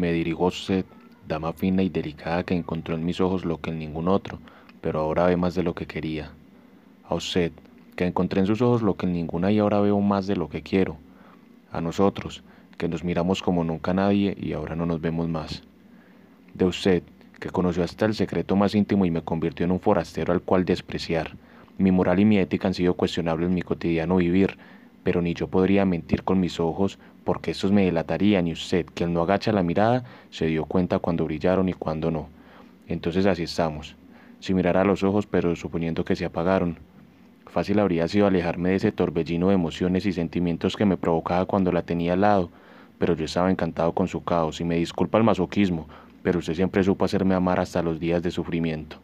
Me dirijo a usted, dama fina y delicada que encontró en mis ojos lo que en ningún otro, pero ahora ve más de lo que quería. A usted, que encontré en sus ojos lo que en ninguna y ahora veo más de lo que quiero. A nosotros, que nos miramos como nunca nadie y ahora no nos vemos más. De usted, que conoció hasta el secreto más íntimo y me convirtió en un forastero al cual despreciar. Mi moral y mi ética han sido cuestionables en mi cotidiano vivir, pero ni yo podría mentir con mis ojos porque estos me delatarían y usted, que él no agacha la mirada, se dio cuenta cuando brillaron y cuando no. Entonces así estamos, sin mirar a los ojos, pero suponiendo que se apagaron. Fácil habría sido alejarme de ese torbellino de emociones y sentimientos que me provocaba cuando la tenía al lado, pero yo estaba encantado con su caos y me disculpa el masoquismo, pero usted siempre supo hacerme amar hasta los días de sufrimiento.